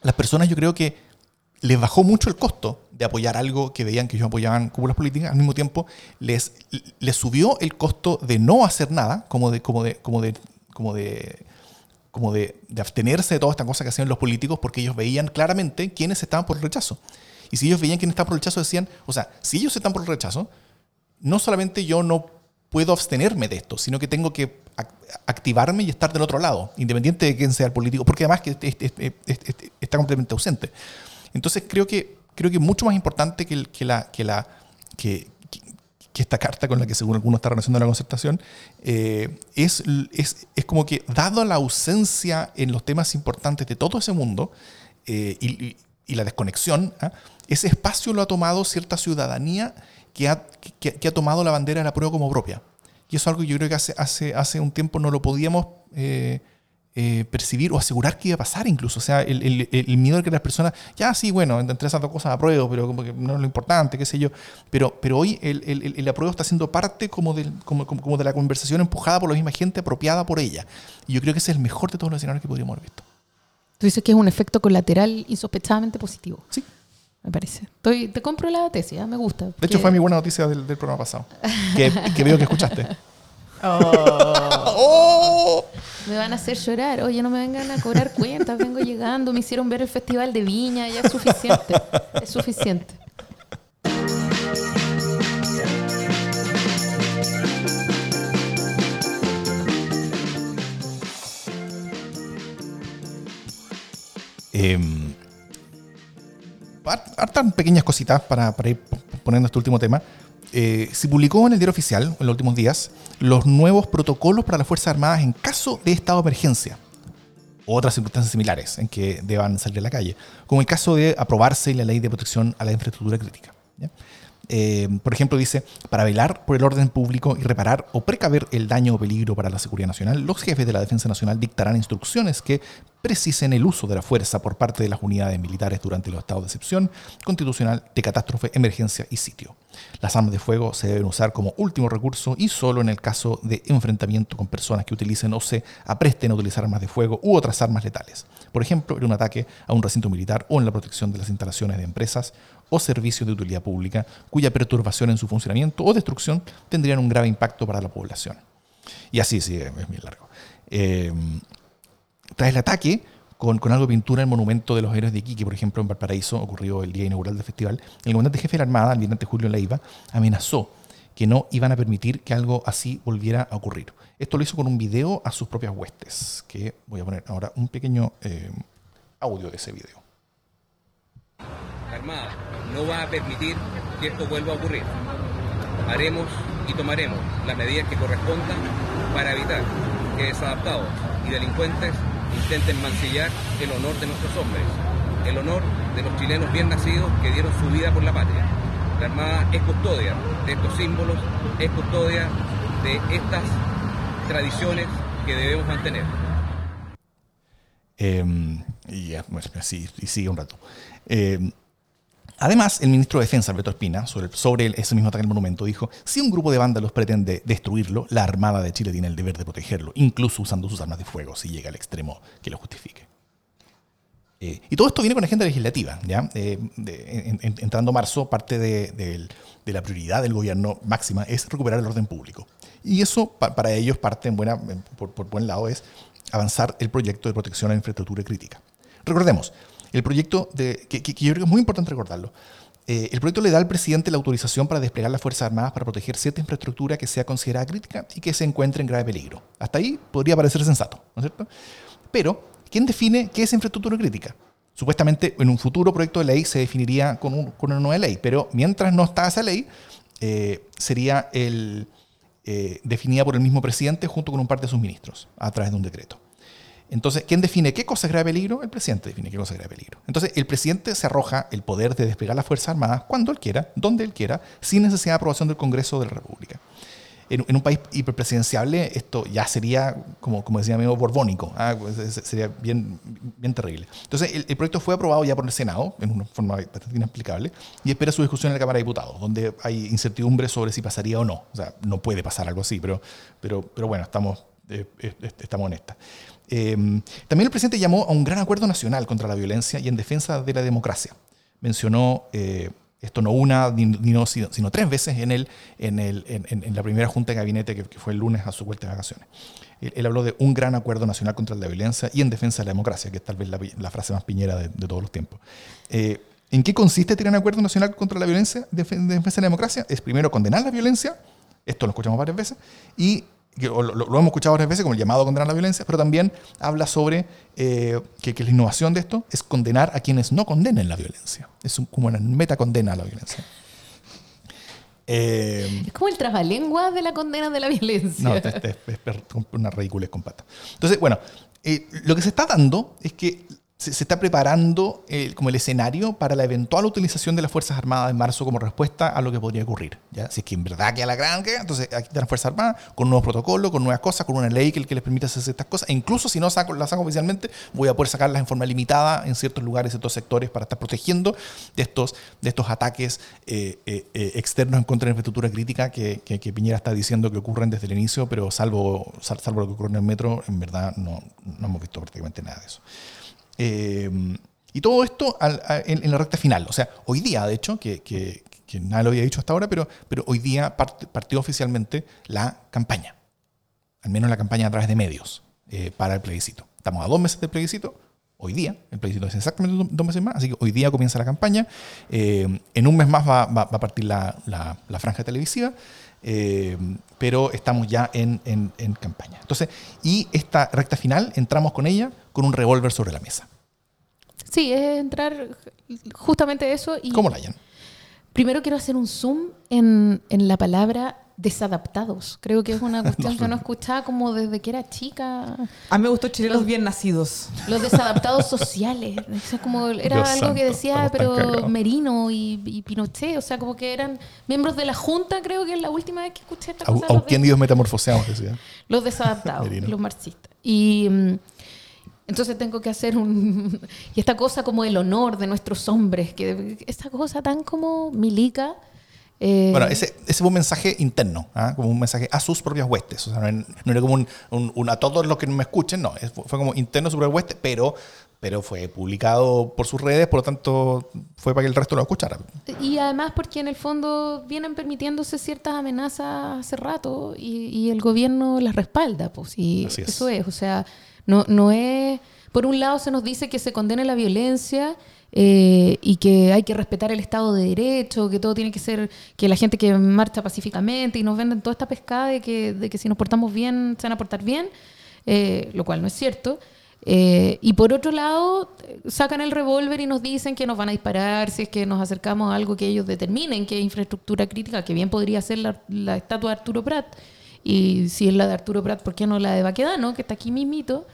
[SPEAKER 1] las personas yo creo que les bajó mucho el costo de apoyar algo que veían que ellos apoyaban cúpulas políticas, al mismo tiempo les, les subió el costo de no hacer nada, como de, como de, como de, como de como de, abstenerse de toda esta cosa que hacían los políticos porque ellos veían claramente quiénes estaban por el rechazo. Y si ellos veían quiénes estaban por el rechazo, decían, o sea, si ellos están por el rechazo, no solamente yo no puedo abstenerme de esto, sino que tengo que activarme y estar del otro lado, independiente de quién sea el político, porque además que está completamente ausente. Entonces creo que creo que mucho más importante que, que la que la que, que esta carta con la que según algunos está relacionando la concertación, eh, es, es, es, como que dado la ausencia en los temas importantes de todo ese mundo eh, y, y, la desconexión, ¿ah? ese espacio lo ha tomado cierta ciudadanía que ha, que ha tomado la bandera de la prueba como propia. Y eso es algo que yo creo que hace, hace, hace un tiempo no lo podíamos... Eh, eh, percibir o asegurar que iba a pasar incluso. O sea, el, el, el, miedo de que las personas, ya sí, bueno, entre esas dos cosas apruebo, pero como que no es lo importante, qué sé yo. Pero, pero hoy el, el, apruebo está siendo parte como, del, como, como, de la conversación empujada por la misma gente, apropiada por ella. Y yo creo que ese es el mejor de todos los escenarios que podríamos haber visto.
[SPEAKER 2] Tú dices que es un efecto colateral insospechadamente positivo.
[SPEAKER 1] Sí.
[SPEAKER 2] Me parece. Estoy, te compro la tesis, ¿eh? me gusta.
[SPEAKER 1] De hecho, fue mi buena noticia del, del programa pasado. que, que veo que escuchaste.
[SPEAKER 2] Oh. Me van a hacer llorar. Oye, no me vengan a cobrar cuentas. Vengo llegando. Me hicieron ver el festival de Viña. Ya es suficiente. Es suficiente.
[SPEAKER 1] Eh, hartas pequeñas cositas para, para ir poniendo este último tema. Eh, se publicó en el diario oficial, en los últimos días, los nuevos protocolos para las Fuerzas Armadas en caso de estado de emergencia. Otras circunstancias similares en que deban salir a la calle, como el caso de aprobarse la ley de protección a la infraestructura crítica. Eh, por ejemplo, dice, para velar por el orden público y reparar o precaver el daño o peligro para la seguridad nacional, los jefes de la Defensa Nacional dictarán instrucciones que precisen el uso de la fuerza por parte de las unidades militares durante los estados de excepción constitucional de catástrofe, emergencia y sitio. Las armas de fuego se deben usar como último recurso y solo en el caso de enfrentamiento con personas que utilicen o se apresten a utilizar armas de fuego u otras armas letales. Por ejemplo, en un ataque a un recinto militar o en la protección de las instalaciones de empresas o servicios de utilidad pública cuya perturbación en su funcionamiento o destrucción tendrían un grave impacto para la población. Y así sigue, es muy largo. Eh, tras el ataque, con, algo de pintura en el monumento de los héroes de Iquique, por ejemplo, en Valparaíso, ocurrió el día inaugural del festival, el comandante jefe de la Armada, el almirante Julio Leiva, amenazó que no iban a permitir que algo así volviera a ocurrir. Esto lo hizo con un video a sus propias huestes, que voy a poner ahora un pequeño eh, audio de ese video.
[SPEAKER 6] Armada no va a permitir que esto vuelva a ocurrir. Haremos y tomaremos las medidas que correspondan para evitar que desadaptados y delincuentes intenten mancillar el honor de nuestros hombres, el honor de los chilenos bien nacidos que dieron su vida por la patria. La Armada es custodia de estos símbolos, es custodia de estas tradiciones que debemos mantener.
[SPEAKER 1] Em, y, así, y sigue un rato. Em, Además, el ministro de Defensa, Alberto Espina, sobre, ese mismo ataque al monumento, dijo, si un grupo de vándalos pretende destruirlo, la Armada de Chile tiene el deber de protegerlo, incluso usando sus armas de fuego, si llega al extremo que lo justifique. Eh, y todo esto viene con agenda legislativa. ¿ya? Eh, entrando marzo, parte de, la prioridad del gobierno máxima es recuperar el orden público. Y eso, para ellos, parte en buena, por, por buen lado, es avanzar el proyecto de protección a la infraestructura crítica. Recordemos, el proyecto, de, que, yo creo que es muy importante recordarlo, eh, el proyecto le da al presidente la autorización para desplegar las Fuerzas Armadas para proteger cierta infraestructura que sea considerada crítica y que se encuentre en grave peligro. Hasta ahí podría parecer sensato, ¿no es cierto? Pero, ¿quién define qué es infraestructura crítica? Supuestamente en un futuro proyecto de ley se definiría con, un- con una nueva ley, pero mientras no está esa ley, eh, sería el, eh, definida por el mismo presidente junto con un par de sus ministros a través de un decreto. Entonces, ¿quién define qué cosa es grave peligro? El presidente define qué cosa es grave peligro. Entonces, el presidente se arroja el poder de desplegar las Fuerzas Armadas cuando él quiera, donde él quiera, sin necesidad de aprobación del Congreso de la República. En, en un país hiperpresidenciable, esto ya sería, como, como decía mi amigo, borbónico. ah, pues, es- sería bien, bien terrible. Entonces, el, el proyecto fue aprobado ya por el Senado, en una forma bastante inexplicable, y espera su discusión en la Cámara de Diputados, donde hay incertidumbre sobre si pasaría o no. O sea, no puede pasar algo así, pero, pero, pero bueno, estamos, eh, eh, estamos en esta. Eh, también el presidente llamó a un gran acuerdo nacional contra la violencia y en defensa de la democracia. Mencionó eh, esto no una, ni, ni no, sino, sino tres veces en, el, en, el, en, en- la primera junta de gabinete que, que fue el lunes a su vuelta de vacaciones. Él, él habló de un gran acuerdo nacional contra la violencia y en defensa de la democracia, que es tal vez la, la frase más piñera de, de todos los tiempos. Eh, ¿En qué consiste tener un acuerdo nacional contra la violencia, de defensa de la democracia? Es primero condenar la violencia, esto lo escuchamos varias veces, y que lo, hemos escuchado varias veces como el llamado a condenar la violencia, pero también habla sobre eh, que, que la innovación de esto es condenar a quienes no condenen la violencia. Es un- como una meta condena a la violencia. Eh,
[SPEAKER 2] Es como el trabalengua de la condena de la violencia.
[SPEAKER 1] no, este- este es, una ridiculez con pata. Entonces, bueno, eh, lo que se está dando es que se, está preparando eh, como el escenario para la eventual utilización de las Fuerzas Armadas en marzo como respuesta a lo que podría ocurrir. ¿ya? Si es que en verdad queda la gran que, entonces aquí están las Fuerzas Armadas con nuevos protocolos, con nuevas cosas, con una ley que, les permita hacer estas cosas. E incluso si no saco, las saco oficialmente, voy a poder sacarlas en forma limitada en ciertos lugares, en ciertos sectores, para estar protegiendo de estos, de estos ataques eh, eh, externos en contra de la infraestructura crítica que, que- Piñera está diciendo que ocurren desde el inicio, pero salvo, sal- salvo lo que ocurre en el metro, en verdad no, no hemos visto prácticamente nada de eso. Eh, y todo esto en, la recta final. O sea, hoy día, de hecho, que, que- nadie lo había dicho hasta ahora, pero, pero hoy día part- partió oficialmente la campaña. Al menos la campaña a través de medios eh, para el plebiscito. Estamos a dos meses del plebiscito. Hoy día, el plebiscito es exactamente do- dos meses más, así que hoy día comienza la campaña. Eh, en un mes más va, va- a partir la- la franja televisiva, eh, pero estamos ya en, en- en campaña. Entonces, y esta recta final entramos con ella con un revólver sobre la mesa.
[SPEAKER 2] Sí, es entrar justamente eso. Y
[SPEAKER 1] ¿Cómo la?
[SPEAKER 2] Primero quiero hacer un zoom en, en la palabra desadaptados. Creo que es una cuestión que no escuchaba como desde que era chica.
[SPEAKER 3] A mí me gustó chilenos bien nacidos.
[SPEAKER 2] Los desadaptados sociales. O sea, como era
[SPEAKER 1] Dios
[SPEAKER 2] algo que
[SPEAKER 1] santo,
[SPEAKER 2] decía,
[SPEAKER 1] estamos tan
[SPEAKER 2] pero. Merino y, y Pinochet. O sea, como que eran miembros de la Junta, creo que es la última vez que escuché esta cosa. los
[SPEAKER 1] Auquendidos metamorfoseados, decía.
[SPEAKER 2] los desadaptados, los marxistas. Y mm, entonces tengo que hacer un... y esta cosa como el honor de nuestros hombres, que esta cosa tan como milica. Eh,
[SPEAKER 1] Bueno, ese, ese fue un mensaje interno, ¿ah? como un mensaje a sus propias huestes. O sea, no, no era como un, un- un a todos los que me escuchen, no. Fue como interno a su propia hueste, pero, pero fue publicado por sus redes, por lo tanto fue para que el resto lo escuchara.
[SPEAKER 2] Y además porque en el fondo vienen permitiéndose ciertas amenazas hace rato y, y el gobierno las respalda, pues y
[SPEAKER 1] Así es.
[SPEAKER 2] eso es, o sea, no, no es, por un lado se nos dice que se condene la violencia eh, y que hay que respetar el Estado de Derecho, que todo tiene que ser, que la gente que marcha pacíficamente y nos venden toda esta pescada de que, de que si nos portamos bien se van a portar bien, eh, lo cual no es cierto. Eh, y por otro lado, sacan el revólver y nos dicen que nos van a disparar si es que nos acercamos a algo que ellos determinen que es infraestructura crítica, que bien podría ser la, la estatua de Arturo Prat. Y si es la de Arturo Prat, ¿por qué no la de Baquedano, que está aquí mismito?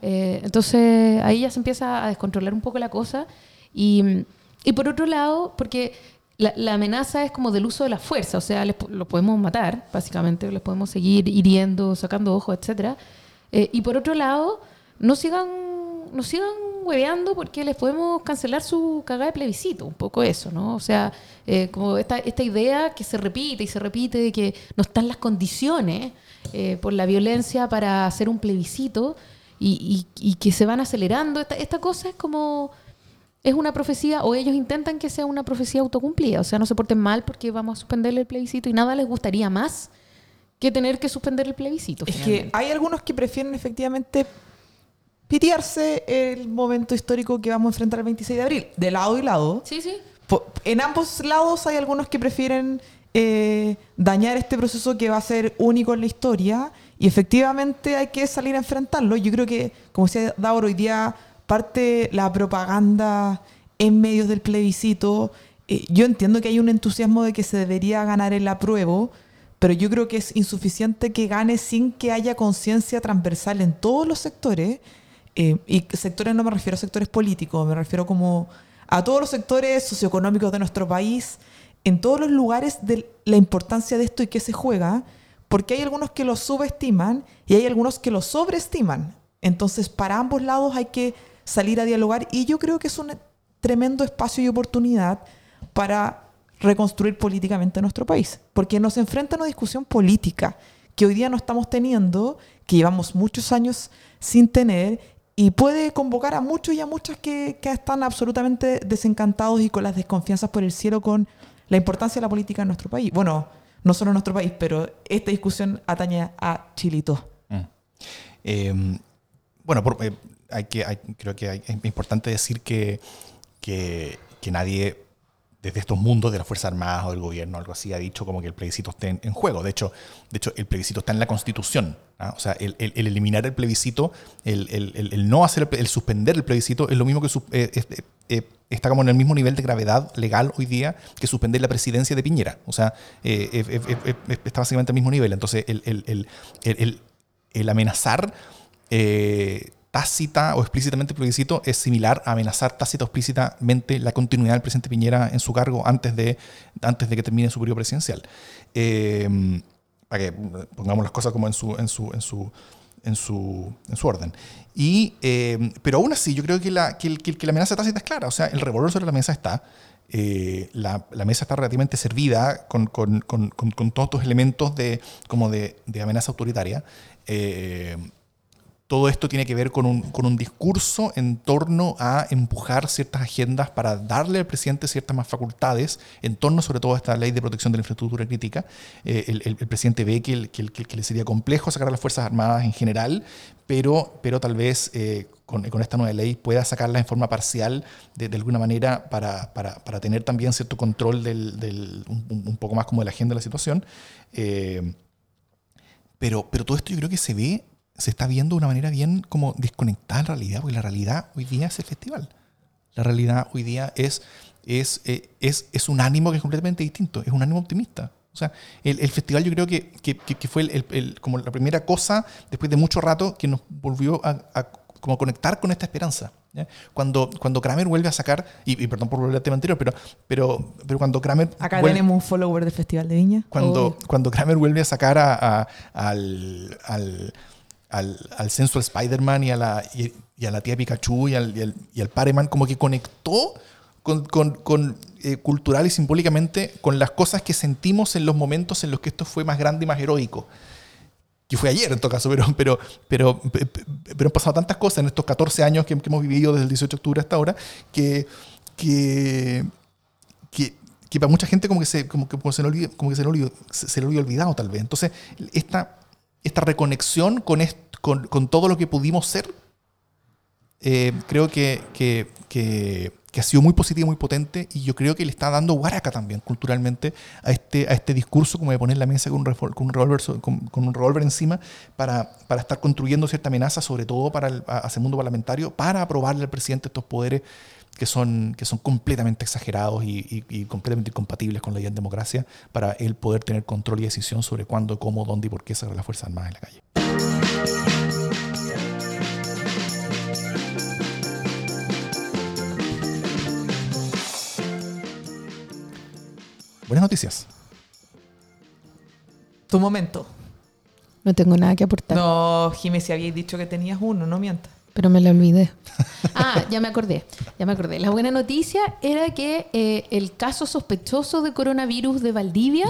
[SPEAKER 2] Eh, entonces ahí ya se empieza a descontrolar un poco la cosa. Y, y por otro lado, porque la, la amenaza es como del uso de la fuerza, o sea, les po- lo podemos matar, básicamente, les podemos seguir hiriendo, sacando ojos, etcétera. Eh, y por otro lado, no sigan, no sigan hueveando porque les podemos cancelar su cagada de plebiscito, un poco eso, ¿no? O sea, eh, como esta, esta idea que se repite y se repite de que no están las condiciones eh, por la violencia para hacer un plebiscito y, y- y que se van acelerando. Esta, esta cosa es como es una profecía, o ellos intentan que sea una profecía autocumplida. O sea, no se porten mal porque vamos a suspenderle el plebiscito y nada les gustaría más que tener que suspender el plebiscito.
[SPEAKER 3] Es que hay algunos que prefieren efectivamente pitearse el momento histórico que vamos a enfrentar el 26 de abril, de lado y lado.
[SPEAKER 2] Sí, sí.
[SPEAKER 3] En ambos lados hay algunos que prefieren eh, dañar este proceso que va a ser único en la historia y efectivamente hay que salir a enfrentarlo. Yo creo que, como decía Davor, hoy día parte la propaganda en medios del plebiscito. Eh, yo entiendo que hay un entusiasmo de que se debería ganar el apruebo, pero yo creo que es insuficiente que gane sin que haya conciencia transversal en todos los sectores. Eh, y sectores no me refiero a sectores políticos, me refiero como a todos los sectores socioeconómicos de nuestro país, en todos los lugares de la importancia de esto y qué se juega, porque hay algunos que lo subestiman y hay algunos que lo sobreestiman. Entonces, para ambos lados hay que salir a dialogar y yo creo que es un tremendo espacio y oportunidad para reconstruir políticamente nuestro país, porque nos enfrenta a una discusión política que hoy día no estamos teniendo, que llevamos muchos años sin tener y puede convocar a muchos y a muchas que, están absolutamente desencantados y con las desconfianzas por el cielo con la importancia de la política en nuestro país. Bueno, no solo en nuestro país, pero esta discusión atañe a Chilito.
[SPEAKER 1] Mm. Eh, bueno, por- eh, hay que, hay- creo que hay- es importante decir que, que, que nadie desde estos mundos de las Fuerzas Armadas o del gobierno, algo así, ha dicho como que el plebiscito esté en, en juego. De hecho, de hecho, el plebiscito está en la Constitución. ¿ah? O sea, el, el- el eliminar el plebiscito, el, el- no hacer, el, suspender el plebiscito es lo mismo que eh, eh, eh, está como en el mismo nivel de gravedad legal hoy día que suspender la presidencia de Piñera. O sea, eh, está básicamente al mismo nivel. Entonces, el- el amenazar eh, tácita o explícitamente es similar a amenazar tácita o explícitamente la continuidad del presidente Piñera en su cargo antes de, antes de que termine su periodo presidencial. Eh, para que pongamos las cosas como en su, en su, en su, en su, en su orden. Y, eh, pero aún así, yo creo que la, que, la amenaza tácita es clara. O sea, el revólver sobre la mesa está. eh, la, la mesa está relativamente servida con, con, con, con- todos estos elementos de, como de, de amenaza autoritaria. Eh, todo esto tiene que ver con un, con un discurso en torno a empujar ciertas agendas para darle al presidente ciertas más facultades en torno sobre todo a esta ley de protección de la infraestructura crítica. Eh, el, el- presidente ve que, el- que, que- le sería complejo sacar a las Fuerzas Armadas en general, pero, pero tal vez eh, con, con esta nueva ley pueda sacarlas en forma parcial de, de alguna manera para, para- para tener también cierto control del, del- un poco más como de la agenda de la situación. Eh, pero, pero todo esto yo creo que se ve, se está viendo de una manera bien como desconectada de la realidad, porque la realidad hoy día es el festival. La realidad hoy día es, es, eh, es, es un ánimo que es completamente distinto, es un ánimo optimista. O sea, el, el festival yo creo que, que, que- fue el- el- como la primera cosa, después de mucho rato, que nos volvió a, a como conectar con esta esperanza. ¿ya? Cuando, cuando Kramer vuelve a sacar, y, y perdón por volver al tema anterior, pero, pero, pero cuando Kramer...
[SPEAKER 3] Acá
[SPEAKER 1] vuelve-
[SPEAKER 3] tenemos un follower del Festival de Viña.
[SPEAKER 1] cuando, cuando Kramer vuelve a sacar a, a- al, al, al, al sensual Spider-Man y, a la- y, y a la tía Pikachu y al, y al, y al Pareman, como que conectó con, con- con, eh, cultural y simbólicamente con las cosas que sentimos en los momentos en los que esto fue más grande y más heroico. Que fue ayer en todo caso, pero, pero, pero, pe- pe- pero han pasado tantas cosas en estos 14 años que, que hemos vivido desde el 18 de octubre hasta ahora, que, que, que, que para mucha gente como que se, como que, como se, le olvida- como se, olvidó, se, se olvidado tal vez. Entonces, esta, esta reconexión con, con, todo lo que pudimos ser, eh, creo que, que, que- ha sido muy positivo, muy potente, y yo creo que le está dando guaraca también culturalmente a este, a este discurso como de poner la mesa con un, con un revólver con, un encima para, para estar construyendo cierta amenaza, sobre todo para el, el mundo parlamentario, para aprobarle al presidente estos poderes que son, que son completamente exagerados y, y- y completamente incompatibles con la idea de democracia, para él poder tener control y decisión sobre cuándo, cómo, dónde y por qué sacar las Fuerzas Armadas en la calle. Buenas noticias.
[SPEAKER 3] Tu momento.
[SPEAKER 2] No tengo nada que aportar.
[SPEAKER 3] No, Jiménez, si habíais dicho que tenías uno, no mientas.
[SPEAKER 2] Pero me la olvidé. Ah, ya me acordé, ya me acordé. La buena noticia era que eh, el caso sospechoso de coronavirus de Valdivia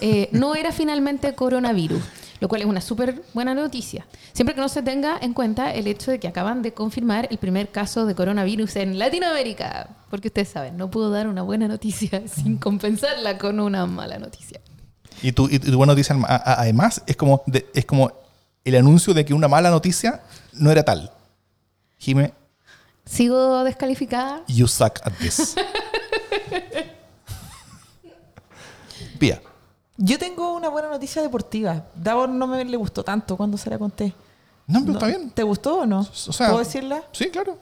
[SPEAKER 2] eh, no era finalmente coronavirus, lo cual es una súper buena noticia. Siempre que no se tenga en cuenta el hecho de que acaban de confirmar el primer caso de coronavirus en Latinoamérica, porque ustedes saben, no puedo dar una buena noticia sin compensarla con una mala noticia.
[SPEAKER 1] Y tu, y tu buena noticia, además, es como, de- es como el anuncio de que una mala noticia no era tal. Jime,
[SPEAKER 2] ¿Sigo descalificada?
[SPEAKER 1] you suck at this. Pía.
[SPEAKER 3] Yo tengo una buena noticia deportiva. Davor no me le gustó tanto cuando se la conté.
[SPEAKER 1] No, pero
[SPEAKER 3] No,
[SPEAKER 1] está bien.
[SPEAKER 3] ¿Te gustó o no?
[SPEAKER 1] O sea,
[SPEAKER 3] ¿Puedo decirla?
[SPEAKER 1] Sí, claro.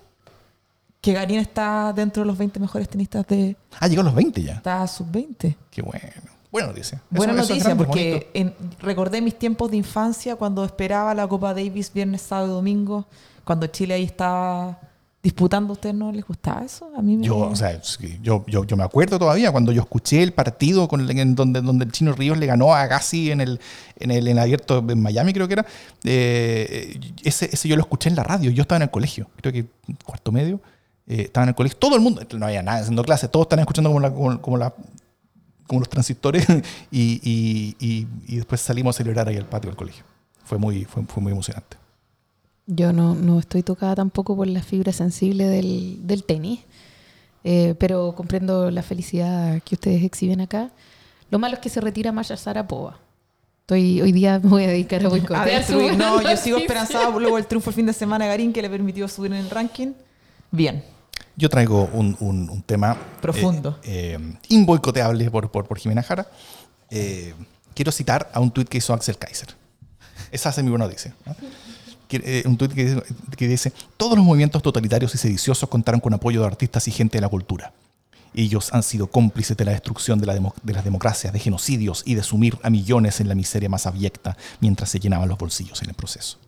[SPEAKER 3] que Garín está dentro de los 20 mejores tenistas de...
[SPEAKER 1] Ah, llegó a los 20 ya.
[SPEAKER 3] Está sub-20.
[SPEAKER 1] Qué bueno. Buena noticia.
[SPEAKER 3] Buena
[SPEAKER 1] eso
[SPEAKER 3] noticia,
[SPEAKER 1] grande,
[SPEAKER 3] porque en- recordé mis tiempos de infancia cuando esperaba la Copa Davis viernes, sábado y domingo, cuando Chile ahí estaba disputando. ¿A ustedes no les gustaba eso? A mí me...
[SPEAKER 1] Yo, o sea, yo, yo, yo me acuerdo todavía cuando yo escuché el partido donde, donde el Chino Ríos le ganó a Agassi en el, en el, en abierto en Miami, creo que era. eh, ese, ese yo lo escuché en la radio. Yo estaba en el colegio, creo que cuarto medio. eh, estaba en el colegio. Todo el mundo, no había nada haciendo clase, todos estaban escuchando como, la, como, como la- los transistores y, y- y- y después salimos a celebrar ahí al patio del colegio. Fue muy, fue, fue muy emocionante.
[SPEAKER 2] Yo no, no estoy tocada tampoco por la fibra sensible del, del tenis, eh, pero comprendo la felicidad que ustedes exhiben acá. Lo malo es que se retira Maya Sarapova. Estoy, hoy día me voy a dedicar a
[SPEAKER 3] A
[SPEAKER 2] boicotear su
[SPEAKER 3] destruir.
[SPEAKER 2] buena
[SPEAKER 3] No, yo sigo esperanzada por luego el triunfo el fin de semana de Garín que le permitió subir en el ranking. Bien.
[SPEAKER 1] Yo traigo un, un- un tema
[SPEAKER 3] Profundo.
[SPEAKER 1] eh, eh, inboicoteable por, por, por Jimena Jara. Eh, quiero citar a un tuit que hizo Axel Kaiser. Esa hace mi buena noticia. ¿no? Eh, un tuit que, que dice: Todos los movimientos totalitarios y sediciosos contaron con apoyo de artistas y gente de la cultura. Ellos han sido cómplices de la destrucción de, las democracias, de genocidios y de sumir a millones en la miseria más abyecta mientras se llenaban los bolsillos en el proceso.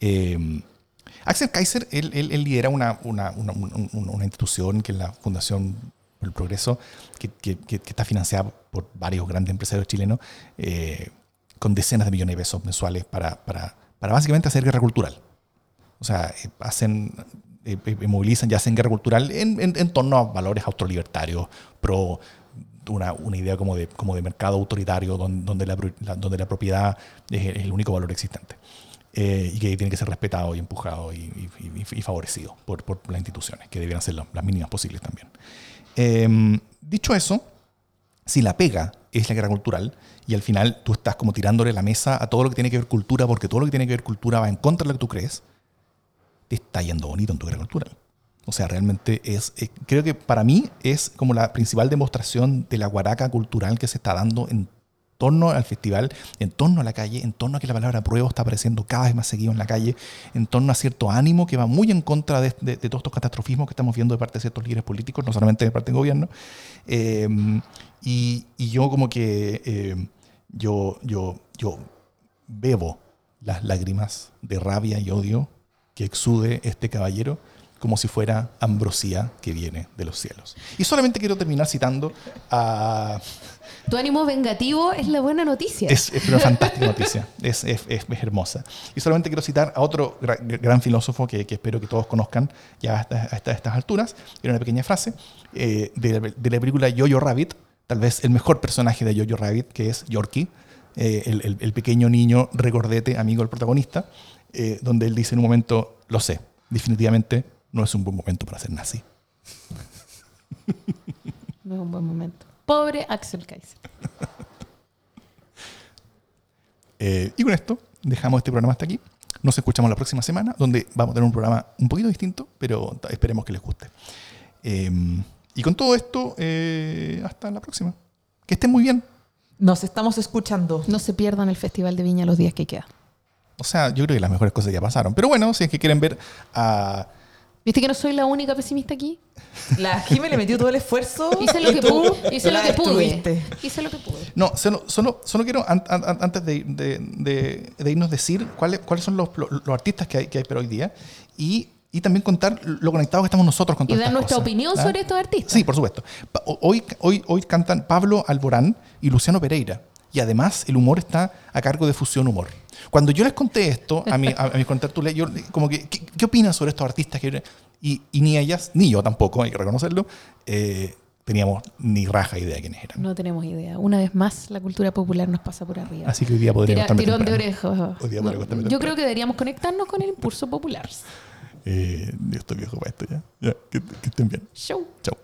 [SPEAKER 1] Eh, Axel Kaiser, él, él- lidera una, una- una- un- un- una institución que es la Fundación el Progreso, que- que está financiada por varios grandes empresarios chilenos, eh, con decenas de millones de pesos mensuales para, para- para básicamente hacer guerra cultural. O sea, eh, hacen, eh, eh, movilizan y hacen guerra cultural en, en- en torno a valores autolibertarios, pro una, una idea como de, como de mercado autoritario, don- donde, la, la- donde la propiedad es el- el único valor existente. Eh, y que tiene que ser respetado y empujado y, y- y- y favorecido por, por las instituciones, que debieran ser lo- las mínimas posibles también. Eh, dicho eso, si la pega es la guerra cultural y al final tú estás como tirándole la mesa a todo lo que tiene que ver cultura, porque todo lo que tiene que ver cultura va en contra de lo que tú crees, te está yendo bonito en tu guerra cultural. O sea, realmente es, eh, creo que para mí es como la principal demostración de la guaraca cultural que se está dando en torno al festival, en torno a la calle, en torno a que la palabra prueba está apareciendo cada vez más seguido en la calle, en torno a cierto ánimo que va muy en contra de, de- de todos estos catastrofismos que estamos viendo de parte de ciertos líderes políticos, no solamente de parte del gobierno. Eh, y, yo como que eh, yo, yo, yo bebo las lágrimas de rabia y odio que exude este caballero como si fuera ambrosía que viene de los cielos. Y solamente quiero terminar citando a...
[SPEAKER 2] Tu ánimo vengativo es la buena noticia.
[SPEAKER 1] Es, es una fantástica noticia, es, es- es- es hermosa. Y solamente quiero citar a otro gra- gran filósofo que, que espero que todos conozcan ya a, esta- a esta- a estas alturas. Era una pequeña frase eh, de, la, de la película Jojo Rabbit, tal vez el mejor personaje de Jojo Rabbit, que es Yorkie, eh, el, el- el pequeño niño regordete, amigo del protagonista, eh, donde él dice en un momento, lo sé, definitivamente no es un buen momento para ser nazi.
[SPEAKER 2] No es un buen momento. Pobre Axel Kaiser.
[SPEAKER 1] Eh, y con esto dejamos este programa hasta aquí. Nos escuchamos la próxima semana, donde vamos a tener un programa un poquito distinto, pero esperemos que les guste. Eh, y con todo esto, eh, hasta la próxima. Que estén muy bien.
[SPEAKER 3] Nos estamos escuchando.
[SPEAKER 2] No se pierdan el Festival de Viña los días que quedan.
[SPEAKER 1] O sea, yo creo que las mejores cosas ya pasaron. Pero bueno, si es que quieren ver a...
[SPEAKER 2] ¿Viste que no soy la única pesimista aquí?
[SPEAKER 3] La Jime le metió todo el esfuerzo.
[SPEAKER 2] Hice lo
[SPEAKER 3] y
[SPEAKER 2] que pude. Hice lo que pude. Hice lo que pude.
[SPEAKER 1] No, solo, solo, solo quiero, an- an- an- antes de, de- de- de irnos, decir cuáles, cuáles son los, los- los artistas que hay, que hay para hoy día y, y también contar lo conectados que estamos nosotros con
[SPEAKER 2] Y
[SPEAKER 1] todas
[SPEAKER 2] dar nuestra
[SPEAKER 1] cosas.
[SPEAKER 2] opinión
[SPEAKER 1] ¿Ah?
[SPEAKER 2] sobre estos artistas.
[SPEAKER 1] Sí, por supuesto. Hoy, hoy, hoy cantan Pablo Alborán y Luciano Pereira. Y además el humor está a cargo de Fusión Humor. Cuando yo les conté esto a, mi, a, a mis contertulios, yo como que, ¿qué, qué opinan sobre estos artistas? que y, y ni ellas, ni yo tampoco, hay que reconocerlo, eh, teníamos ni raja idea de quiénes eran.
[SPEAKER 2] No tenemos idea. Una vez más, la cultura popular nos pasa por arriba.
[SPEAKER 1] Así que hoy día podríamos estar
[SPEAKER 2] tirón de orejas.
[SPEAKER 1] Estar
[SPEAKER 2] Yo creo que deberíamos conectarnos con el impulso popular.
[SPEAKER 1] Eh, yo estoy viejo para esto ya. Ya, que, que estén bien.
[SPEAKER 2] Show.
[SPEAKER 1] Chao.